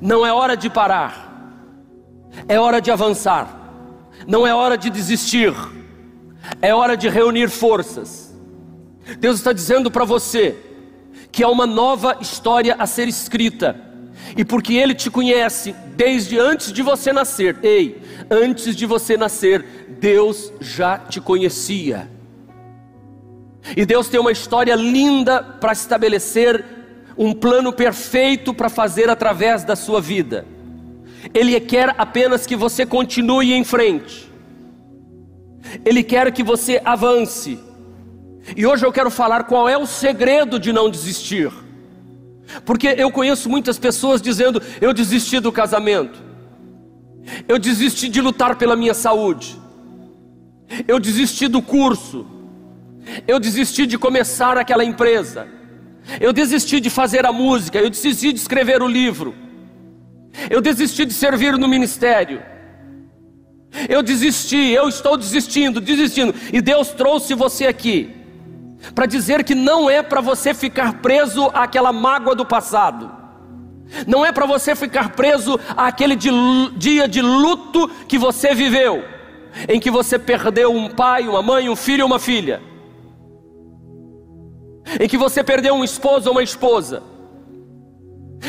Não é hora de parar, é hora de avançar, não é hora de desistir, é hora de reunir forças. Deus está dizendo para você que há uma nova história a ser escrita, e porque Ele te conhece desde antes de você nascer, ei, antes de você nascer, Deus já te conhecia. E Deus tem uma história linda para estabelecer um plano perfeito para fazer através da sua vida. Ele quer apenas que você continue em frente. Ele quer que você avance. E hoje eu quero falar qual é o segredo de não desistir. Porque eu conheço muitas pessoas dizendo: eu desisti do casamento, eu desisti de lutar pela minha saúde, eu desisti do curso, eu desisti de começar aquela empresa, eu desisti de fazer a música, eu desisti de escrever o livro, eu desisti de servir no ministério. Eu desisti, eu estou desistindo, desistindo. E Deus trouxe você aqui para dizer que não é para você ficar preso àquela mágoa do passado. Não é para você ficar preso àquele de, dia de luto que você viveu, em que você perdeu um pai, uma mãe, um filho ou uma filha, em que você perdeu um esposo ou uma esposa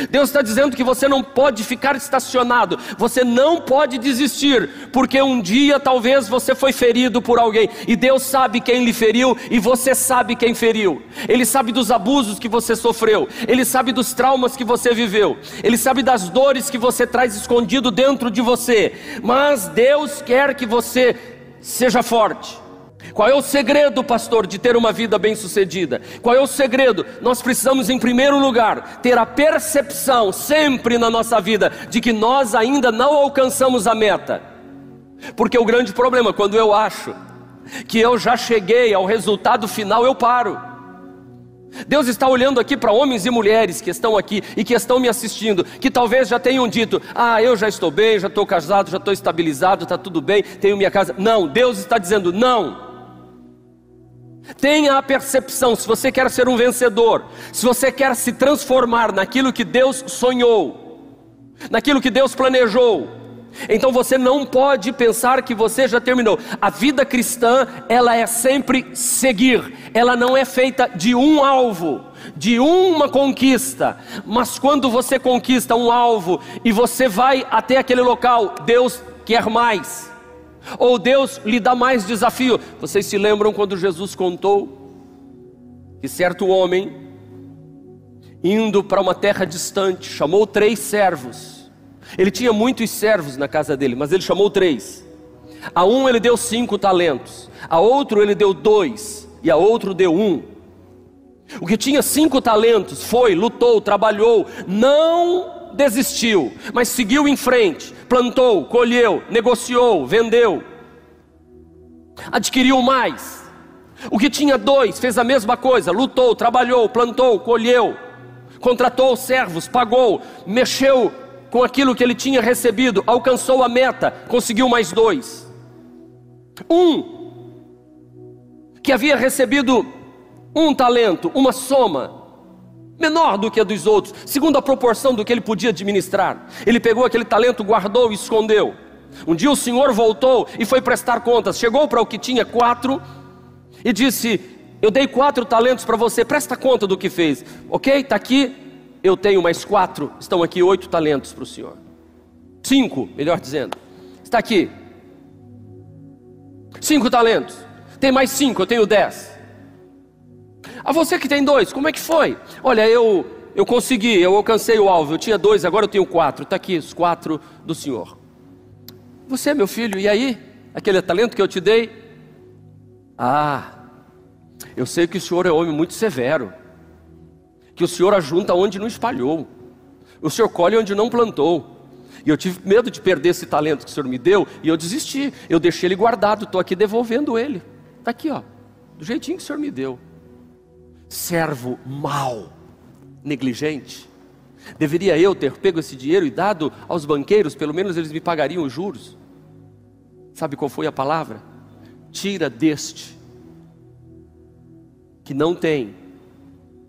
Deus está dizendo que você não pode ficar estacionado, você não pode desistir, porque um dia talvez você foi ferido por alguém, e Deus sabe quem lhe feriu, e você sabe quem feriu, Ele sabe dos abusos que você sofreu, Ele sabe dos traumas que você viveu, Ele sabe das dores que você traz escondido dentro de você, mas Deus quer que você seja forte. Qual é o segredo, pastor, de ter uma vida bem-sucedida? Qual é o segredo? Nós precisamos, em primeiro lugar, ter a percepção sempre na nossa vida de que nós ainda não alcançamos a meta. Porque o grande problema, quando eu acho que eu já cheguei ao resultado final, eu paro. Deus está olhando aqui para homens e mulheres que estão aqui e que estão me assistindo, que talvez já tenham dito: Ah, eu já estou bem, já estou casado, já estou estabilizado, está tudo bem, tenho minha casa. Não, Deus está dizendo: Não. Tenha a percepção, se você quer ser um vencedor, se você quer se transformar naquilo que Deus sonhou, naquilo que Deus planejou, então você não pode pensar que você já terminou. A vida cristã, ela é sempre seguir. Ela não é feita de um alvo, de uma conquista. Mas quando você conquista um alvo e você vai até aquele local, Deus quer mais. Ou Deus lhe dá mais desafio. Vocês se lembram quando Jesus contou que certo homem, indo para uma terra distante, chamou três servos. Ele tinha muitos servos na casa dele, mas ele chamou três. A um ele deu cinco talentos, a outro ele deu dois, e a outro deu um. O que tinha cinco talentos foi, lutou, trabalhou, não desistiu, mas seguiu em frente, plantou, colheu, negociou, vendeu, adquiriu mais. O que tinha dois fez a mesma coisa, lutou, trabalhou, plantou, colheu, contratou servos, pagou, mexeu com aquilo que ele tinha recebido, alcançou a meta, conseguiu mais dois. Um que havia recebido um talento, uma soma, menor do que a dos outros, segundo a proporção do que ele podia administrar. Ele pegou aquele talento, guardou e escondeu. Um dia o senhor voltou e foi prestar contas. Chegou para o que tinha quatro e disse: Eu dei quatro talentos para você, presta conta do que fez. Ok, está aqui. Eu tenho mais quatro, estão aqui oito talentos para o senhor. Cinco, melhor dizendo. Está aqui. Cinco talentos. Tem mais cinco, eu tenho dez. A você que tem dois, como é que foi? Olha, eu eu consegui, eu alcancei o alvo. Eu tinha dois, agora eu tenho quatro. Está aqui os quatro do Senhor. Você, meu filho, e aí? Aquele talento que eu te dei? Ah, eu sei que o Senhor é homem muito severo. Que o Senhor ajunta onde não espalhou. O Senhor colhe onde não plantou. E eu tive medo de perder esse talento que o Senhor me deu e eu desisti. Eu deixei ele guardado, estou aqui devolvendo ele. Está aqui, ó, do jeitinho que o Senhor me deu servo mau, negligente. Deveria eu ter pego esse dinheiro e dado aos banqueiros, pelo menos eles me pagariam os juros. Sabe qual foi a palavra? Tira deste, que não tem,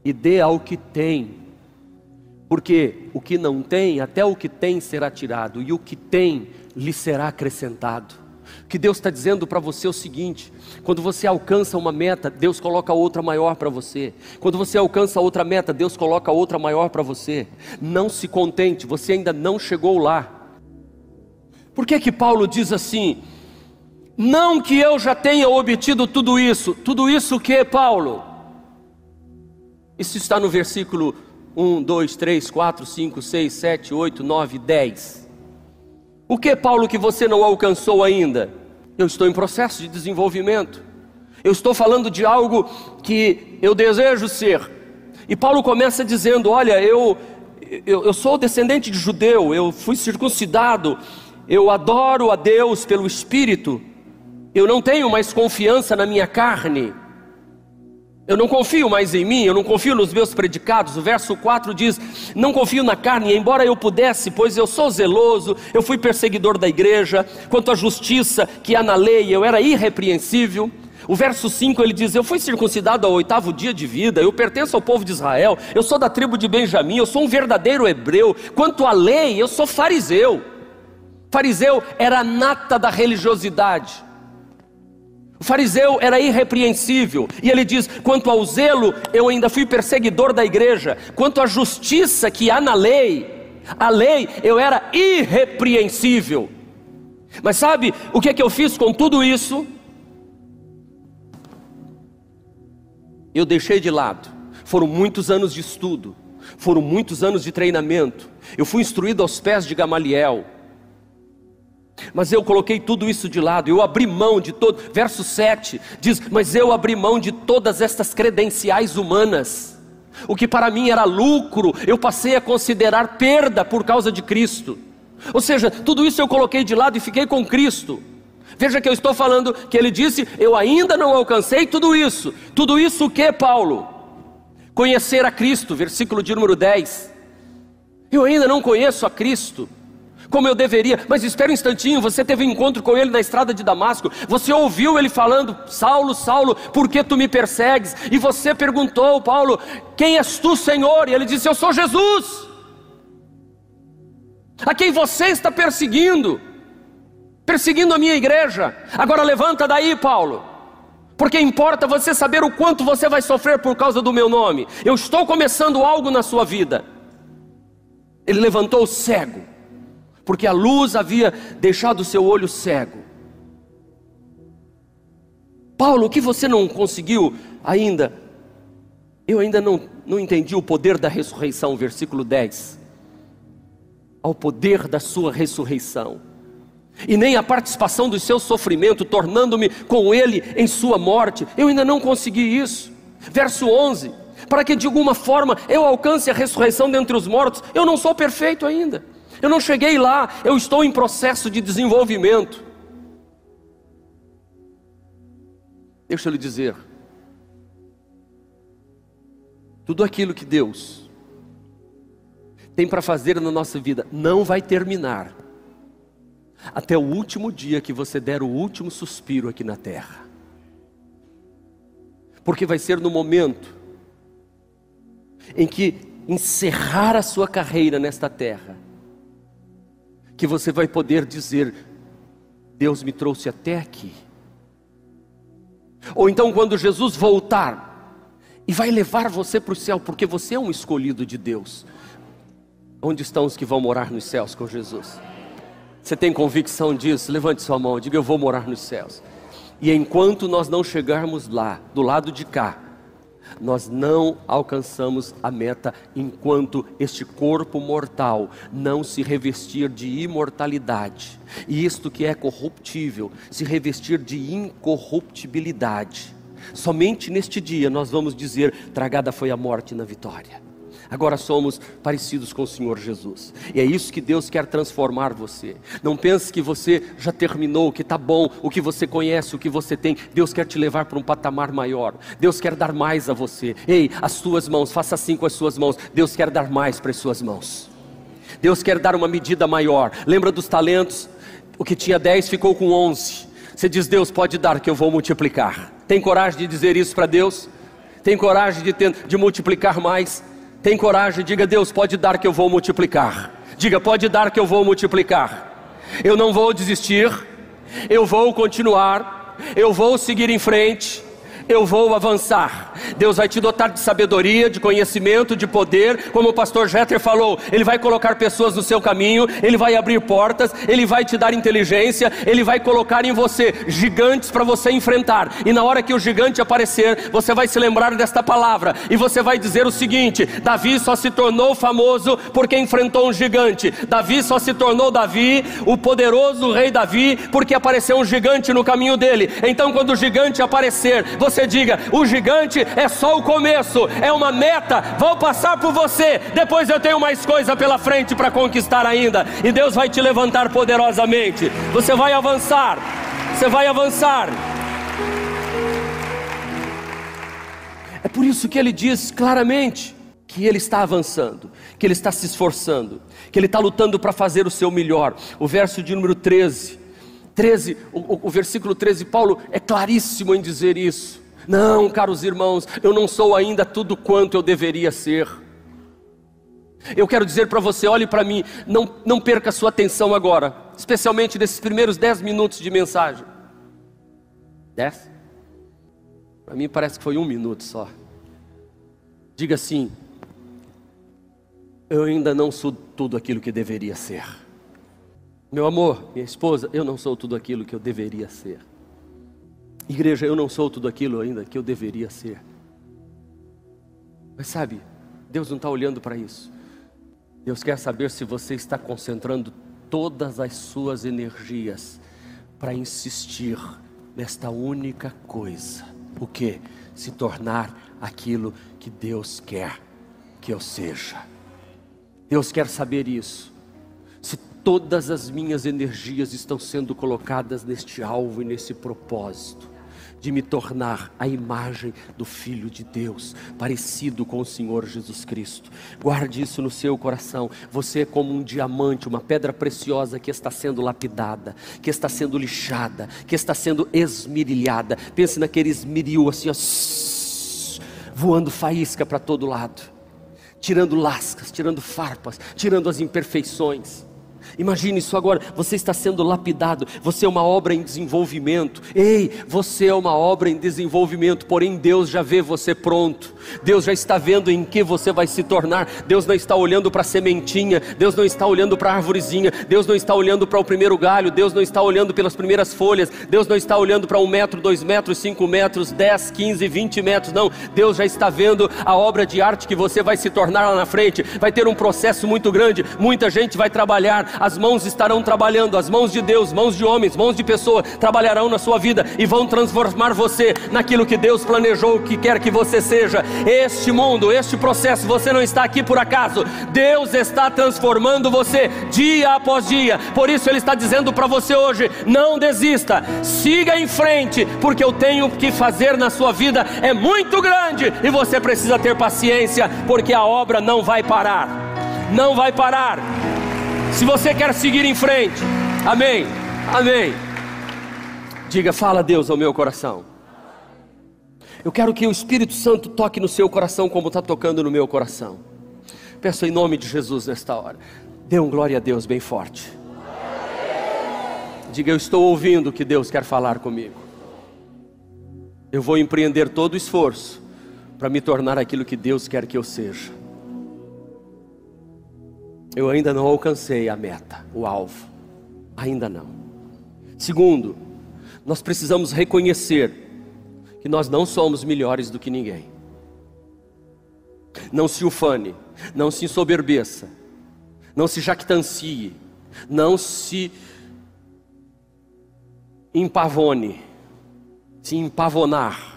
e dê ao que tem, Porque o que não tem, até o que tem será tirado, e o que tem lhe será acrescentado. Que Deus está dizendo para você é o seguinte: quando você alcança uma meta, Deus coloca outra maior para você. Quando você alcança outra meta, Deus coloca outra maior para você. Não se contente, você ainda não chegou lá. Por que que Paulo diz assim? Não que eu já tenha obtido tudo isso. Tudo isso o que, Paulo? Isso está no versículo 1, 2, 3, 4, 5, 6, 7, 8, 9, 10. O que, Paulo, que você não alcançou ainda? Eu estou em processo de desenvolvimento. Eu estou falando de algo que eu desejo ser. E Paulo começa dizendo: Olha, eu, eu, eu sou descendente de judeu, eu fui circuncidado, eu adoro a Deus pelo Espírito, eu não tenho mais confiança na minha carne. Eu não confio mais em mim, eu não confio nos meus predicados. O verso 4 diz: Não confio na carne, embora eu pudesse, pois eu sou zeloso, eu fui perseguidor da igreja. Quanto à justiça que há na lei, eu era irrepreensível. O verso 5 ele diz: Eu fui circuncidado ao oitavo dia de vida, eu pertenço ao povo de Israel, eu sou da tribo de Benjamim, eu sou um verdadeiro hebreu. Quanto à lei, eu sou fariseu. Fariseu era a nata da religiosidade. O fariseu era irrepreensível, e ele diz: quanto ao zelo, eu ainda fui perseguidor da igreja, quanto à justiça que há na lei, a lei eu era irrepreensível. Mas sabe o que é que eu fiz com tudo isso? Eu deixei de lado. Foram muitos anos de estudo, foram muitos anos de treinamento. Eu fui instruído aos pés de Gamaliel. Mas eu coloquei tudo isso de lado, eu abri mão de todo. Verso 7 diz: Mas eu abri mão de todas estas credenciais humanas. O que para mim era lucro, eu passei a considerar perda por causa de Cristo. Ou seja, tudo isso eu coloquei de lado e fiquei com Cristo. Veja que eu estou falando que ele disse: Eu ainda não alcancei tudo isso. Tudo isso o que, Paulo? Conhecer a Cristo, versículo de número 10. Eu ainda não conheço a Cristo como eu deveria. Mas espera um instantinho, você teve um encontro com ele na estrada de Damasco, você ouviu ele falando: Saulo, Saulo, por que tu me persegues? E você perguntou, Paulo, quem és tu, Senhor? E ele disse: Eu sou Jesus. A quem você está perseguindo? Perseguindo a minha igreja. Agora levanta daí, Paulo. Porque importa você saber o quanto você vai sofrer por causa do meu nome. Eu estou começando algo na sua vida. Ele levantou o cego porque a luz havia deixado o seu olho cego. Paulo, o que você não conseguiu ainda? Eu ainda não, não entendi o poder da ressurreição, versículo 10. Ao poder da sua ressurreição, e nem a participação do seu sofrimento, tornando-me com ele em sua morte, eu ainda não consegui isso. Verso 11: para que de alguma forma eu alcance a ressurreição dentre os mortos, eu não sou perfeito ainda. Eu não cheguei lá, eu estou em processo de desenvolvimento. Deixa eu lhe dizer, tudo aquilo que Deus tem para fazer na nossa vida não vai terminar até o último dia que você der o último suspiro aqui na terra. Porque vai ser no momento em que encerrar a sua carreira nesta terra que você vai poder dizer: Deus me trouxe até aqui. Ou então, quando Jesus voltar e vai levar você para o céu, porque você é um escolhido de Deus. Onde estão os que vão morar nos céus com Jesus? Você tem convicção disso? Levante sua mão, diga: Eu vou morar nos céus. E enquanto nós não chegarmos lá, do lado de cá, nós não alcançamos a meta enquanto este corpo mortal não se revestir de imortalidade, e isto que é corruptível, se revestir de incorruptibilidade. Somente neste dia nós vamos dizer: tragada foi a morte na vitória agora somos parecidos com o Senhor Jesus. E é isso que Deus quer transformar você. Não pense que você já terminou, que está bom, o que você conhece, o que você tem. Deus quer te levar para um patamar maior. Deus quer dar mais a você. Ei, as suas mãos, faça assim com as suas mãos. Deus quer dar mais para as suas mãos. Deus quer dar uma medida maior. Lembra dos talentos? O que tinha dez ficou com onze. Você diz, Deus pode dar que eu vou multiplicar. Tem coragem de dizer isso para Deus? Tem coragem de, ter, de multiplicar mais? Tem coragem, diga Deus, pode dar que eu vou multiplicar. Diga, pode dar que eu vou multiplicar. Eu não vou desistir, eu vou continuar, eu vou seguir em frente eu vou avançar. Deus vai te dotar de sabedoria, de conhecimento, de poder, como o pastor Jeter falou, ele vai colocar pessoas no seu caminho, ele vai abrir portas, ele vai te dar inteligência, ele vai colocar em você gigantes para você enfrentar. E na hora que o gigante aparecer, você vai se lembrar desta palavra e você vai dizer o seguinte: Davi só se tornou famoso porque enfrentou um gigante. Davi só se tornou Davi, o poderoso rei Davi, porque apareceu um gigante no caminho dele. Então, quando o gigante aparecer, você você diga: o gigante é só o começo, é uma meta, vou passar por você, depois eu tenho mais coisa pela frente para conquistar ainda, e Deus vai te levantar poderosamente. Você vai avançar, você vai avançar. É por isso que ele diz claramente que ele está avançando, que ele está se esforçando, que ele está lutando para fazer o seu melhor. O verso de número 13, 13, o, o versículo 13, Paulo é claríssimo em dizer isso. Não, caros irmãos, eu não sou ainda tudo quanto eu deveria ser. Eu quero dizer para você, olhe para mim, não, não perca sua atenção agora, especialmente nesses primeiros dez minutos de mensagem. Dez? Para mim parece que foi um minuto só. Diga assim: eu ainda não sou tudo aquilo que deveria ser. Meu amor, minha esposa, eu não sou tudo aquilo que eu deveria ser. Igreja, eu não sou tudo aquilo ainda que eu deveria ser. Mas sabe, Deus não está olhando para isso. Deus quer saber se você está concentrando todas as suas energias para insistir nesta única coisa: o que? Se tornar aquilo que Deus quer que eu seja. Deus quer saber isso. Se todas as minhas energias estão sendo colocadas neste alvo e nesse propósito de me tornar a imagem do Filho de Deus, parecido com o Senhor Jesus Cristo. Guarde isso no seu coração. Você é como um diamante, uma pedra preciosa que está sendo lapidada, que está sendo lixada, que está sendo esmirilhada. Pense naquele esmeril assim, ó, voando faísca para todo lado, tirando lascas, tirando farpas, tirando as imperfeições. Imagine isso agora, você está sendo lapidado, você é uma obra em desenvolvimento. Ei, você é uma obra em desenvolvimento, porém Deus já vê você pronto. Deus já está vendo em que você vai se tornar. Deus não está olhando para a sementinha, Deus não está olhando para a árvorezinha, Deus não está olhando para o primeiro galho, Deus não está olhando pelas primeiras folhas, Deus não está olhando para um metro, dois metros, cinco metros, dez, quinze, vinte metros. Não, Deus já está vendo a obra de arte que você vai se tornar lá na frente. Vai ter um processo muito grande, muita gente vai trabalhar as mãos estarão trabalhando, as mãos de Deus, mãos de homens, mãos de pessoas trabalharão na sua vida e vão transformar você naquilo que Deus planejou, que quer que você seja. Este mundo, este processo, você não está aqui por acaso. Deus está transformando você dia após dia. Por isso ele está dizendo para você hoje: não desista, siga em frente, porque eu tenho que fazer na sua vida é muito grande e você precisa ter paciência, porque a obra não vai parar. Não vai parar. Se você quer seguir em frente, amém, amém. Diga, fala Deus ao meu coração. Eu quero que o Espírito Santo toque no seu coração como está tocando no meu coração. Peço em nome de Jesus nesta hora. Dê um glória a Deus bem forte. Diga, eu estou ouvindo o que Deus quer falar comigo. Eu vou empreender todo o esforço para me tornar aquilo que Deus quer que eu seja eu ainda não alcancei a meta, o alvo. Ainda não. Segundo, nós precisamos reconhecer que nós não somos melhores do que ninguém. Não se ufane, não se ensoberbeça, não se jactancie, não se empavone, se empavonar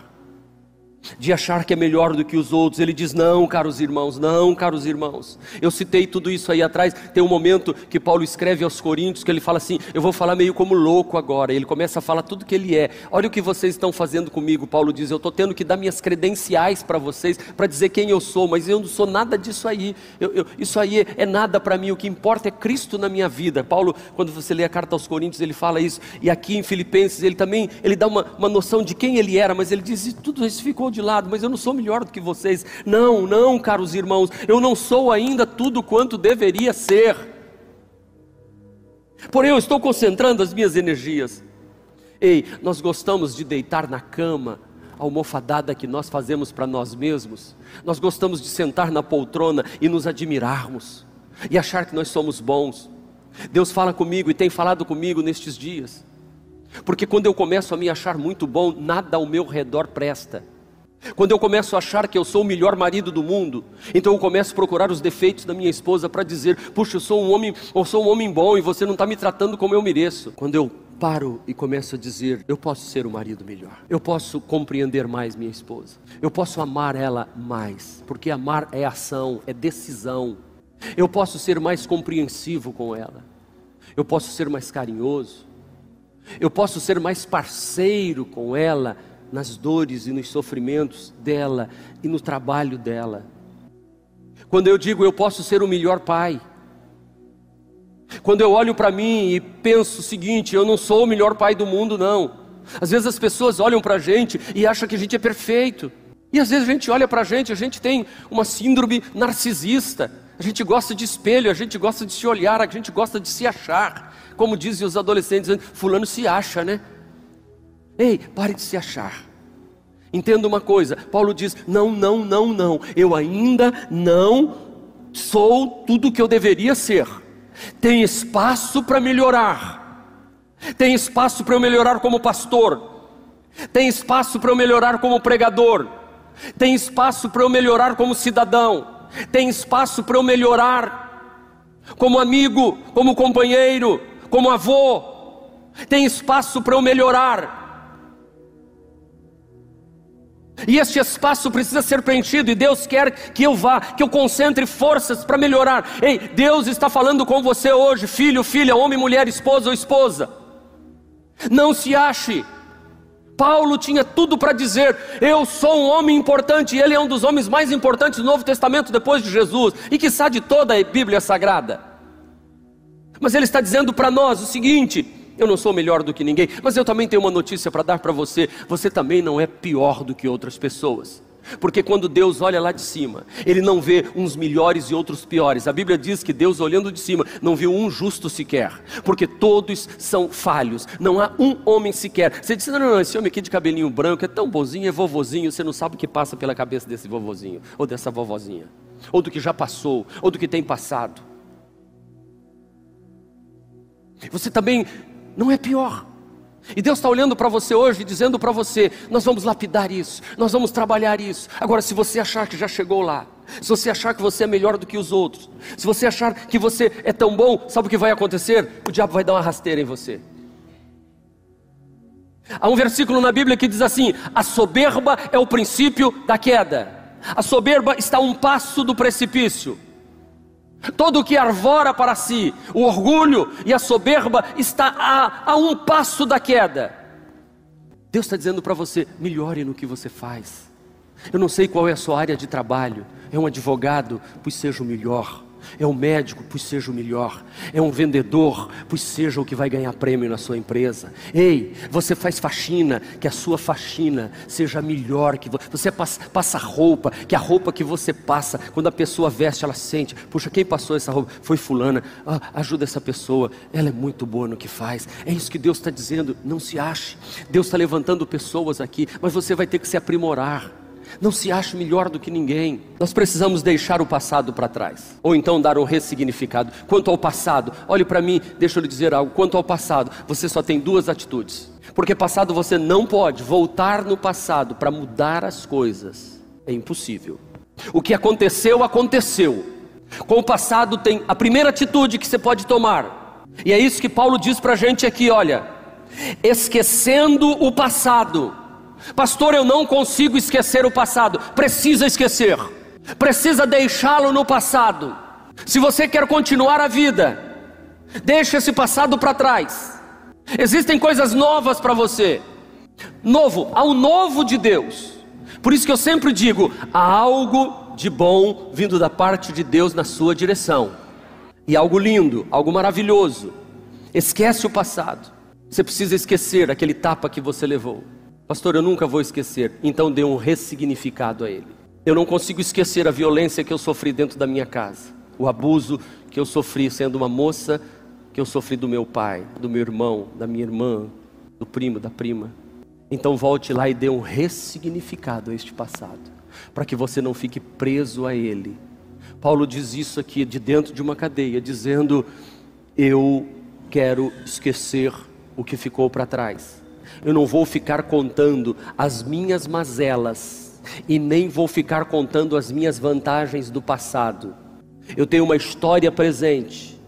de achar que é melhor do que os outros. Ele diz: Não, caros irmãos, não, caros irmãos. Eu citei tudo isso aí atrás. Tem um momento que Paulo escreve aos Coríntios que ele fala assim: Eu vou falar meio como louco agora. Ele começa a falar tudo que ele é. Olha o que vocês estão fazendo comigo. Paulo diz: Eu estou tendo que dar minhas credenciais para vocês, para dizer quem eu sou, mas eu não sou nada disso aí. Eu, eu, isso aí é, nada para mim. O que importa é Cristo na minha vida. Paulo, quando você lê a carta aos Coríntios, ele fala isso. E aqui em Filipenses, ele também ele dá uma, uma noção de quem ele era, mas ele diz: Tudo isso ficou de de lado, mas eu não sou melhor do que vocês. Não, não, caros irmãos, eu não sou ainda tudo quanto deveria ser. Porém, eu estou concentrando as minhas energias. Ei, nós gostamos de deitar na cama, a almofadada que nós fazemos para nós mesmos. Nós gostamos de sentar na poltrona e nos admirarmos e achar que nós somos bons. Deus fala comigo e tem falado comigo nestes dias. Porque quando eu começo a me achar muito bom, nada ao meu redor presta. Quando eu começo a achar que eu sou o melhor marido do mundo, então eu começo a procurar os defeitos da minha esposa para dizer: puxa, eu sou um homem, eu sou um homem bom e você não está me tratando como eu mereço. Quando eu paro e começo a dizer: eu posso ser o um marido melhor, eu posso compreender mais minha esposa, eu posso amar ela mais, porque amar é ação, é decisão. Eu posso ser mais compreensivo com ela, eu posso ser mais carinhoso, eu posso ser mais parceiro com ela nas dores e nos sofrimentos dela e no trabalho dela. Quando eu digo eu posso ser o melhor pai, quando eu olho para mim e penso o seguinte, eu não sou o melhor pai do mundo, não. Às vezes as pessoas olham para a gente e acham que a gente é perfeito. E às vezes a gente olha para a gente, a gente tem uma síndrome narcisista. A gente gosta de espelho, a gente gosta de se olhar, a gente gosta de se achar. Como dizem os adolescentes, fulano se acha, né? Ei, pare de se achar. Entenda uma coisa, Paulo diz: não, não, não, não, eu ainda não sou tudo o que eu deveria ser. Tem espaço para melhorar. Tem espaço para eu melhorar como pastor. Tem espaço para eu melhorar como pregador. Tem espaço para eu melhorar como cidadão. Tem espaço para eu melhorar como amigo, como companheiro, como avô. Tem espaço para eu melhorar e este espaço precisa ser preenchido, e Deus quer que eu vá, que eu concentre forças para melhorar. Ei, Deus está falando com você hoje, filho, filha, homem, mulher, esposa ou esposa. Não se ache. Paulo tinha tudo para dizer: Eu sou um homem importante, ele é um dos homens mais importantes do Novo Testamento depois de Jesus, e que sabe de toda a Bíblia Sagrada. Mas ele está dizendo para nós o seguinte: eu não sou melhor do que ninguém, mas eu também tenho uma notícia para dar para você: você também não é pior do que outras pessoas. Porque quando Deus olha lá de cima, Ele não vê uns melhores e outros piores. A Bíblia diz que Deus, olhando de cima, não viu um justo sequer, porque todos são falhos, não há um homem sequer. Você diz: não, não, não, esse homem aqui de cabelinho branco é tão bonzinho, é vovozinho, você não sabe o que passa pela cabeça desse vovozinho, ou dessa vovozinha, ou do que já passou, ou do que tem passado. Você também não é pior. E Deus está olhando para você hoje, dizendo para você: nós vamos lapidar isso, nós vamos trabalhar isso. Agora, se você achar que já chegou lá, se você achar que você é melhor do que os outros, se você achar que você é tão bom, sabe o que vai acontecer? O diabo vai dar uma rasteira em você. Há um versículo na Bíblia que diz assim: a soberba é o princípio da queda, a soberba está a um passo do precipício. Todo o que arvora para si o orgulho e a soberba está a, a um passo da queda. Deus está dizendo para você: melhore no que você faz. Eu não sei qual é a sua área de trabalho. É um advogado, pois seja o melhor. É um médico, pois seja o melhor. É um vendedor, pois seja o que vai ganhar prêmio na sua empresa. Ei, você faz faxina, que a sua faxina seja melhor. Que você passa, passa roupa, que a roupa que você passa, quando a pessoa veste, ela sente: puxa, quem passou essa roupa? Foi Fulana. Ah, ajuda essa pessoa, ela é muito boa no que faz. É isso que Deus está dizendo. Não se ache. Deus está levantando pessoas aqui, mas você vai ter que se aprimorar. Não se ache melhor do que ninguém. Nós precisamos deixar o passado para trás, ou então dar um ressignificado. Quanto ao passado, olhe para mim, deixa eu lhe dizer algo. Quanto ao passado, você só tem duas atitudes. Porque passado você não pode voltar no passado para mudar as coisas. É impossível. O que aconteceu, aconteceu. Com o passado tem a primeira atitude que você pode tomar. E é isso que Paulo diz para a gente aqui, olha. Esquecendo o passado Pastor, eu não consigo esquecer o passado. Precisa esquecer. Precisa deixá-lo no passado. Se você quer continuar a vida, deixe esse passado para trás. Existem coisas novas para você. Novo, há um novo de Deus. Por isso que eu sempre digo: há algo de bom vindo da parte de Deus na sua direção. E algo lindo, algo maravilhoso. Esquece o passado. Você precisa esquecer aquele tapa que você levou. Pastor, eu nunca vou esquecer. Então dê um ressignificado a ele. Eu não consigo esquecer a violência que eu sofri dentro da minha casa, o abuso que eu sofri sendo uma moça, que eu sofri do meu pai, do meu irmão, da minha irmã, do primo, da prima. Então volte lá e dê um ressignificado a este passado, para que você não fique preso a ele. Paulo diz isso aqui de dentro de uma cadeia, dizendo: Eu quero esquecer o que ficou para trás. Eu não vou ficar contando as minhas mazelas e nem vou ficar contando as minhas vantagens do passado. Eu tenho uma história presente.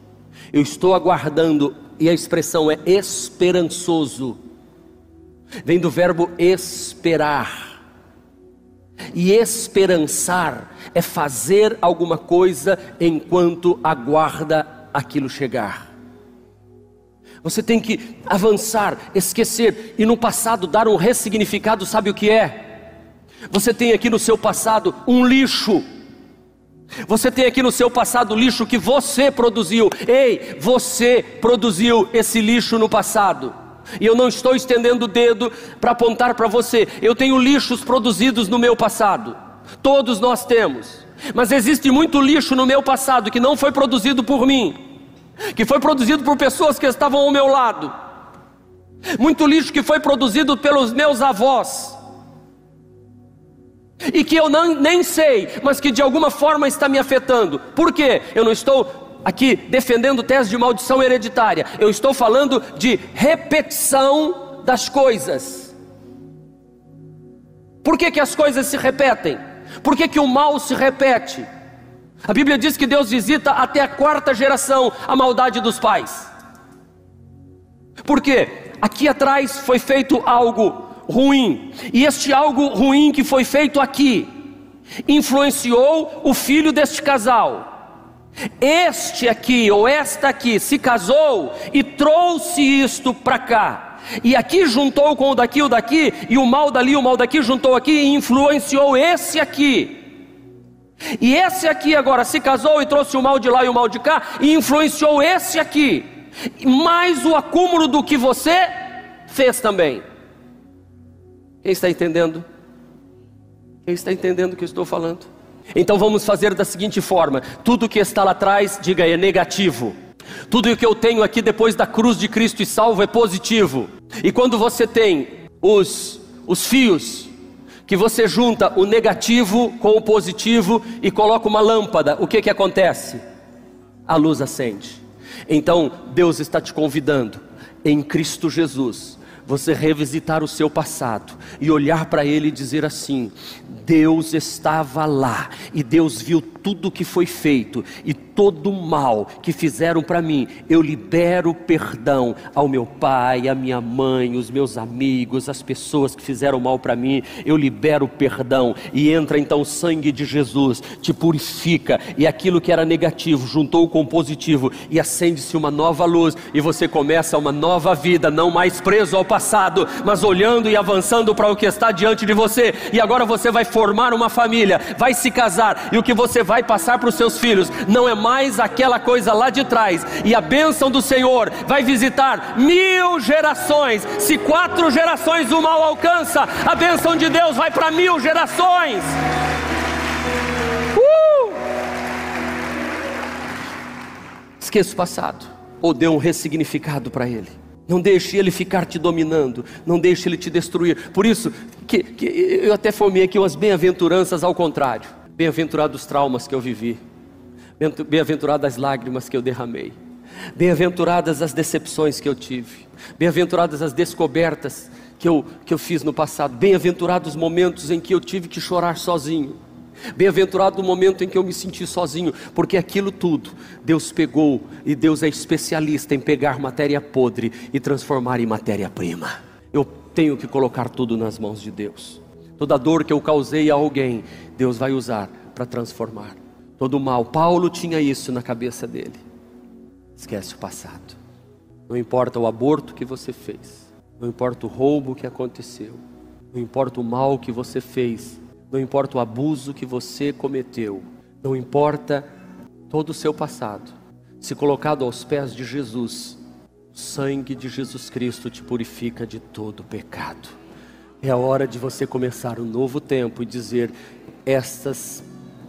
Eu estou aguardando e a expressão é esperançoso. Vem do verbo esperar. E esperançar é fazer alguma coisa enquanto aguarda aquilo chegar. Você tem que avançar, esquecer e no passado dar um ressignificado, sabe o que é? Você tem aqui no seu passado um lixo. Você tem aqui no seu passado lixo que você produziu. Ei, você produziu esse lixo no passado. E eu não estou estendendo o dedo para apontar para você. Eu tenho lixos produzidos no meu passado. Todos nós temos. Mas existe muito lixo no meu passado que não foi produzido por mim que foi produzido por pessoas que estavam ao meu lado, muito lixo que foi produzido pelos meus avós, e que eu não, nem sei, mas que de alguma forma está me afetando. Por quê? Eu não estou aqui defendendo tese de maldição hereditária, eu estou falando de repetição das coisas. Por que, que as coisas se repetem? Por que, que o mal se repete? A Bíblia diz que Deus visita até a quarta geração a maldade dos pais. Por quê? Aqui atrás foi feito algo ruim, e este algo ruim que foi feito aqui influenciou o filho deste casal. Este aqui ou esta aqui se casou e trouxe isto para cá. E aqui juntou com o daqui, o daqui, e o mal dali, o mal daqui juntou aqui e influenciou esse aqui. E esse aqui agora se casou e trouxe o mal de lá e o mal de cá e influenciou esse aqui. Mais o acúmulo do que você fez também. Quem está entendendo? Quem está entendendo o que eu estou falando? Então vamos fazer da seguinte forma: tudo que está lá atrás, diga é negativo. Tudo o que eu tenho aqui depois da cruz de Cristo e salvo é positivo. E quando você tem os, os fios que você junta o negativo com o positivo e coloca uma lâmpada, o que que acontece? A luz acende. Então, Deus está te convidando em Cristo Jesus você revisitar o seu passado e olhar para ele e dizer assim: Deus estava lá e Deus viu tudo o que foi feito e todo o mal que fizeram para mim. Eu libero perdão ao meu pai, à minha mãe, os meus amigos, as pessoas que fizeram mal para mim. Eu libero perdão e entra então o sangue de Jesus, te purifica e aquilo que era negativo juntou com o positivo e acende-se uma nova luz e você começa uma nova vida, não mais preso ao passado, mas olhando e avançando para o que está diante de você. E agora você vai formar uma família, vai se casar, e o que você vai passar para os seus filhos não é mais aquela coisa lá de trás, e a bênção do Senhor vai visitar mil gerações. Se quatro gerações o mal alcança, a bênção de Deus vai para mil gerações. Uh! Esqueça o passado, ou dê um ressignificado para ele. Não deixe ele ficar te dominando, não deixe ele te destruir. Por isso, que, que eu até formei aqui umas bem-aventuranças ao contrário. Bem-aventurado os traumas que eu vivi, bem-aventuradas as lágrimas que eu derramei, bem-aventuradas as decepções que eu tive, bem-aventuradas as descobertas que eu, que eu fiz no passado, bem-aventurados os momentos em que eu tive que chorar sozinho. Bem-aventurado o momento em que eu me senti sozinho, porque aquilo tudo Deus pegou e Deus é especialista em pegar matéria podre e transformar em matéria-prima. Eu tenho que colocar tudo nas mãos de Deus. Toda dor que eu causei a alguém, Deus vai usar para transformar. Todo mal, Paulo tinha isso na cabeça dele. Esquece o passado. Não importa o aborto que você fez, não importa o roubo que aconteceu, não importa o mal que você fez não importa o abuso que você cometeu, não importa todo o seu passado, se colocado aos pés de Jesus, o sangue de Jesus Cristo te purifica de todo pecado. É a hora de você começar um novo tempo e dizer: estas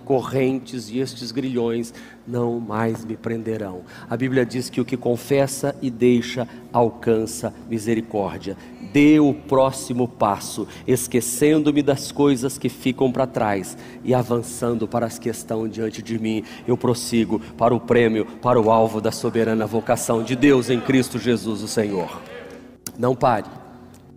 correntes e estes grilhões não mais me prenderão. A Bíblia diz que o que confessa e deixa alcança misericórdia. Dê o próximo passo, esquecendo-me das coisas que ficam para trás e avançando para as que estão diante de mim. Eu prossigo para o prêmio, para o alvo da soberana vocação de Deus em Cristo Jesus, o Senhor. Não pare.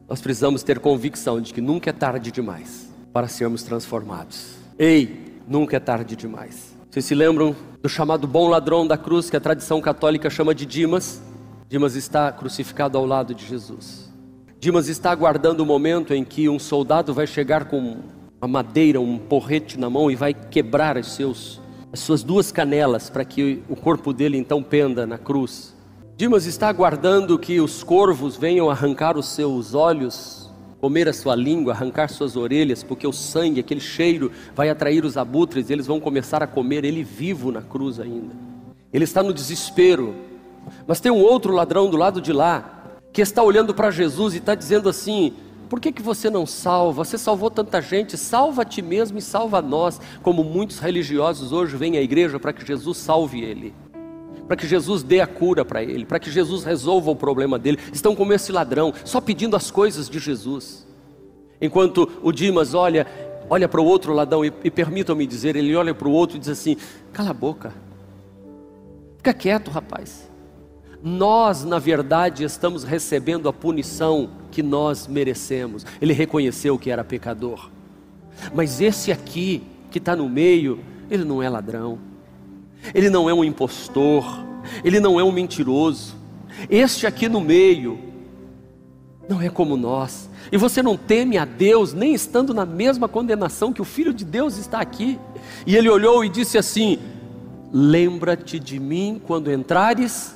Nós precisamos ter convicção de que nunca é tarde demais para sermos transformados. Ei, nunca é tarde demais. Vocês se lembram do chamado bom ladrão da cruz, que a tradição católica chama de Dimas? Dimas está crucificado ao lado de Jesus. Dimas está aguardando o momento em que um soldado vai chegar com uma madeira, um porrete na mão e vai quebrar os seus, as suas duas canelas para que o corpo dele então penda na cruz. Dimas está aguardando que os corvos venham arrancar os seus olhos comer a sua língua, arrancar suas orelhas, porque o sangue, aquele cheiro, vai atrair os abutres e eles vão começar a comer ele vivo na cruz ainda. Ele está no desespero, mas tem um outro ladrão do lado de lá que está olhando para Jesus e está dizendo assim: por que, que você não salva? Você salvou tanta gente, salva ti mesmo e salva nós, como muitos religiosos hoje vêm à igreja para que Jesus salve ele para que Jesus dê a cura para ele, para que Jesus resolva o problema dele. Estão como esse ladrão, só pedindo as coisas de Jesus. Enquanto o Dimas olha, olha para o outro ladrão e, e permitam-me dizer, ele olha para o outro e diz assim: cala a boca, fica quieto, rapaz. Nós, na verdade, estamos recebendo a punição que nós merecemos. Ele reconheceu que era pecador, mas esse aqui, que está no meio, ele não é ladrão ele não é um impostor, ele não é um mentiroso. Este aqui no meio não é como nós. E você não teme a Deus, nem estando na mesma condenação que o Filho de Deus está aqui. E ele olhou e disse assim: Lembra-te de mim quando entrares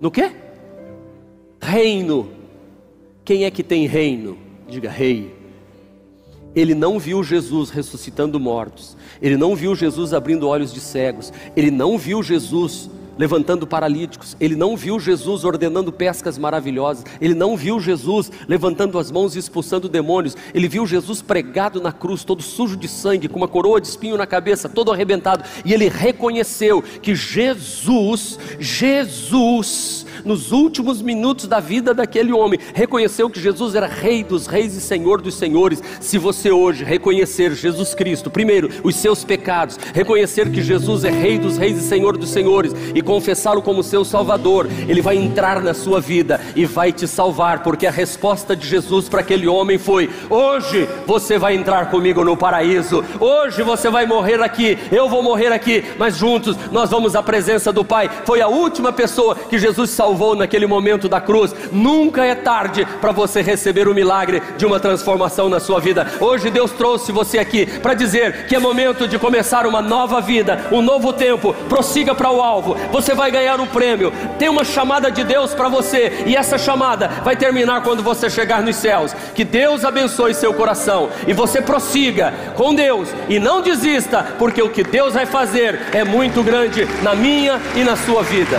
no quê? Reino. Quem é que tem reino? Diga rei. Ele não viu Jesus ressuscitando mortos, ele não viu Jesus abrindo olhos de cegos, ele não viu Jesus levantando paralíticos, ele não viu Jesus ordenando pescas maravilhosas, ele não viu Jesus levantando as mãos e expulsando demônios, ele viu Jesus pregado na cruz, todo sujo de sangue, com uma coroa de espinho na cabeça, todo arrebentado, e ele reconheceu que Jesus, Jesus, nos últimos minutos da vida daquele homem, reconheceu que Jesus era Rei dos Reis e Senhor dos Senhores. Se você hoje reconhecer Jesus Cristo, primeiro, os seus pecados, reconhecer que Jesus é Rei dos Reis e Senhor dos Senhores e confessá-lo como seu Salvador, ele vai entrar na sua vida e vai te salvar, porque a resposta de Jesus para aquele homem foi: Hoje você vai entrar comigo no paraíso, hoje você vai morrer aqui, eu vou morrer aqui, mas juntos nós vamos à presença do Pai. Foi a última pessoa que Jesus salvou naquele momento da cruz. Nunca é tarde para você receber o milagre de uma transformação na sua vida. Hoje Deus trouxe você aqui para dizer que é momento de começar uma nova vida, um novo tempo. Prossiga para o alvo. Você vai ganhar um prêmio. Tem uma chamada de Deus para você e essa chamada vai terminar quando você chegar nos céus. Que Deus abençoe seu coração e você prossiga com Deus e não desista, porque o que Deus vai fazer é muito grande na minha e na sua vida.